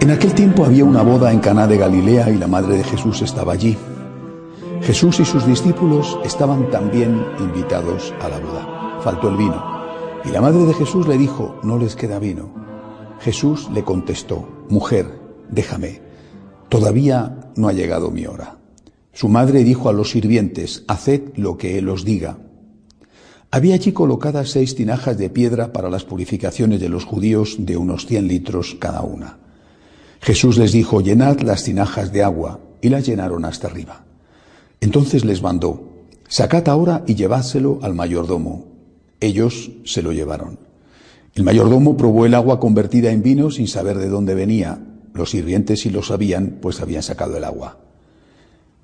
En aquel tiempo había una boda en Caná de Galilea y la madre de Jesús estaba allí. Jesús y sus discípulos estaban también invitados a la boda. Faltó el vino. Y la madre de Jesús le dijo, no les queda vino. Jesús le contestó, mujer, déjame, todavía no ha llegado mi hora. Su madre dijo a los sirvientes, haced lo que él os diga. Había allí colocadas seis tinajas de piedra para las purificaciones de los judíos de unos cien litros cada una. Jesús les dijo, llenad las tinajas de agua, y las llenaron hasta arriba. Entonces les mandó, sacad ahora y llevádselo al mayordomo. Ellos se lo llevaron. El mayordomo probó el agua convertida en vino sin saber de dónde venía. Los sirvientes sí lo sabían, pues habían sacado el agua.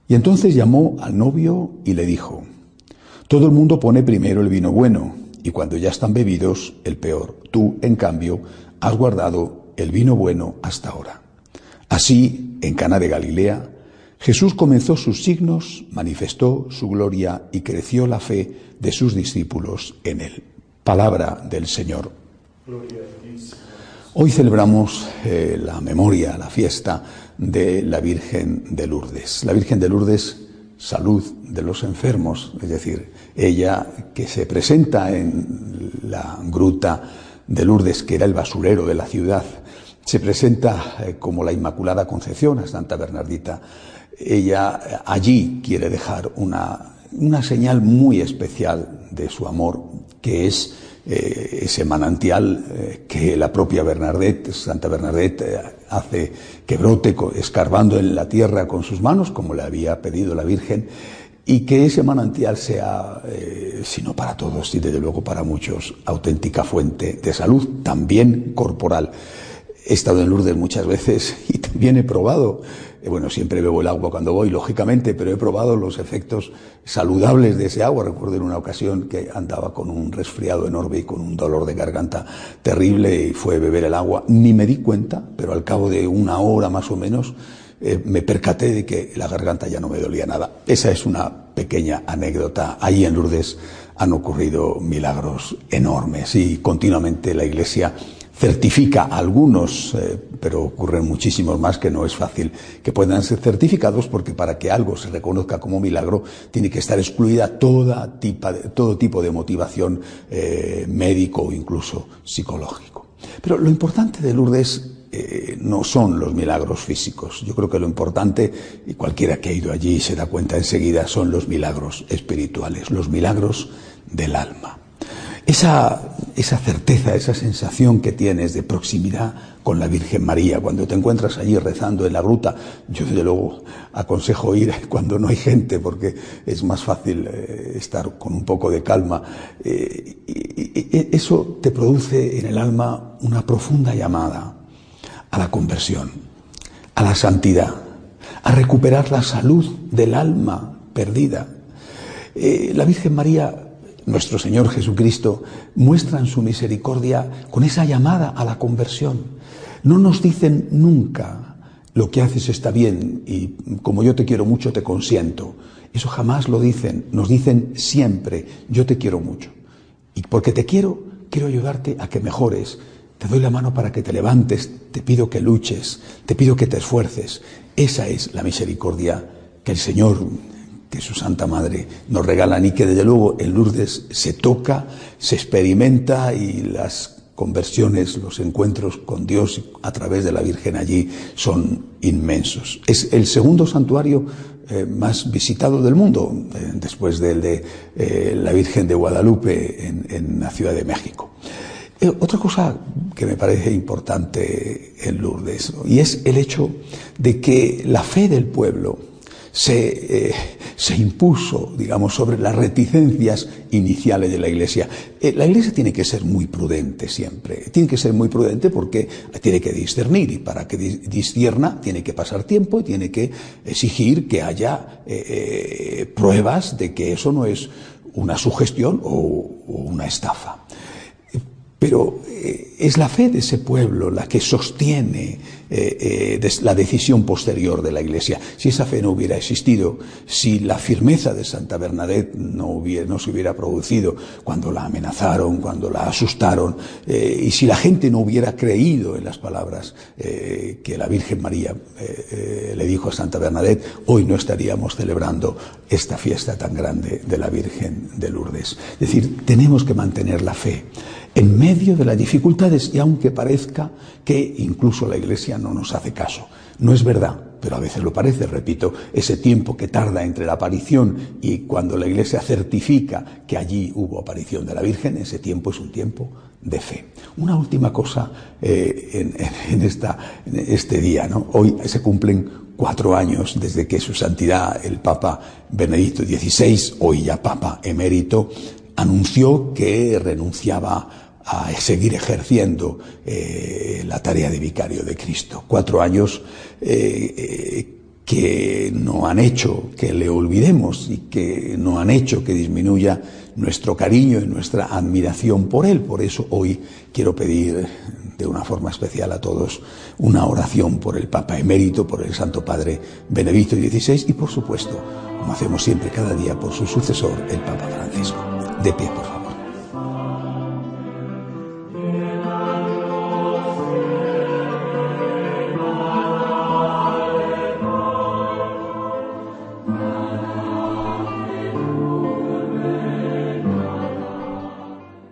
Y entonces llamó al novio y le dijo, todo el mundo pone primero el vino bueno, y cuando ya están bebidos, el peor. Tú, en cambio, has guardado el vino bueno hasta ahora. Así, en Cana de Galilea, Jesús comenzó sus signos, manifestó su gloria y creció la fe de sus discípulos en él. Palabra del Señor. Hoy celebramos eh, la memoria, la fiesta de la Virgen de Lourdes. La Virgen de Lourdes, salud de los enfermos, es decir, ella que se presenta en la gruta de Lourdes, que era el basurero de la ciudad, se presenta eh, como la Inmaculada Concepción a Santa Bernardita. Ella eh, allí quiere dejar una, una señal muy especial de su amor, que es eh, ese manantial que la propia Bernadette, Santa Bernadette, hace que brote escarbando en la tierra con sus manos, como le había pedido la Virgen, y que ese manantial sea, si no para todos y desde luego para muchos, auténtica fuente de salud, también corporal. He estado en Lourdes muchas veces y también he probado, eh, bueno, siempre bebo el agua cuando voy, lógicamente, pero he probado los efectos saludables de ese agua. Recuerdo en una ocasión que andaba con un resfriado enorme y con un dolor de garganta terrible y fue beber el agua. Ni me di cuenta, pero al cabo de una hora más o menos eh, me percaté de que la garganta ya no me dolía nada. Esa es una pequeña anécdota. Allí en Lourdes han ocurrido milagros enormes y continuamente la Iglesia certifica algunos, eh, pero ocurren muchísimos más que no es fácil que puedan ser certificados porque para que algo se reconozca como milagro tiene que estar excluida toda de, todo tipo de motivación eh, médico o incluso psicológico. Pero lo importante de Lourdes eh, no son los milagros físicos. Yo creo que lo importante, y cualquiera que ha ido allí se da cuenta enseguida, son los milagros espirituales, los milagros del alma. Esa, esa certeza, esa sensación que tienes de proximidad con la Virgen María, cuando te encuentras allí rezando en la gruta, yo desde luego aconsejo ir cuando no hay gente, porque es más fácil eh, estar con un poco de calma. Eh, eso te produce en el alma una profunda llamada a la conversión, a la santidad, a recuperar la salud del alma perdida. Eh, la Virgen María nuestro Señor Jesucristo, muestran su misericordia con esa llamada a la conversión. No nos dicen nunca lo que haces está bien y como yo te quiero mucho te consiento. Eso jamás lo dicen. Nos dicen siempre, yo te quiero mucho. Y porque te quiero, quiero ayudarte a que mejores. Te doy la mano para que te levantes, te pido que luches, te pido que te esfuerces. Esa es la misericordia que el Señor que su Santa Madre nos regala y que desde luego en Lourdes se toca, se experimenta y las conversiones, los encuentros con Dios a través de la Virgen allí son inmensos. Es el segundo santuario eh, más visitado del mundo, eh, después del de eh, la Virgen de Guadalupe en la Ciudad de México. otra cosa que me parece importante en Lourdes, y es el hecho de que la fe del pueblo, se, eh, se, impuso, digamos, sobre las reticencias iniciales de la Iglesia. Eh, la Iglesia tiene que ser muy prudente siempre, tiene que ser muy prudente porque tiene que discernir y para que discierna tiene que pasar tiempo y tiene que exigir que haya eh, pruebas de que eso no es una sugestión o, o una estafa. Pero es la fe de ese pueblo la que sostiene eh, eh, la decisión posterior de la Iglesia. Si esa fe no hubiera existido, si la firmeza de Santa Bernadette no, hubiera, no se hubiera producido cuando la amenazaron, cuando la asustaron, y si la gente no hubiera creído en las palabras que la Virgen María le dijo a Santa Bernadette, hoy no estaríamos celebrando esta fiesta tan grande de la Virgen de Lourdes. Es decir, tenemos que mantener la fe en medio de las dificultades y aunque parezca que incluso la Iglesia no nos hace caso. No es verdad, pero a veces lo parece, repito, ese tiempo que tarda entre la aparición y cuando la Iglesia certifica que allí hubo aparición de la Virgen, ese tiempo es un tiempo de fe. Una última cosa eh, en, este día, ¿no? Hoy se cumplen cuatro años desde que su santidad, el Papa Benedicto XVI, hoy ya Papa emérito, anunció que renunciaba a seguir ejerciendo eh, la tarea de vicario de Cristo. Cuatro años eh, eh, que no han hecho que le olvidemos y que no han hecho que disminuya nuestro cariño y nuestra admiración por él. Por eso hoy quiero pedir de una forma especial a todos una oración por el Papa emérito, por el Santo Padre Benedicto XVI y por supuesto, como hacemos siempre cada día, por su sucesor, el Papa Francisco. De pie, por favor.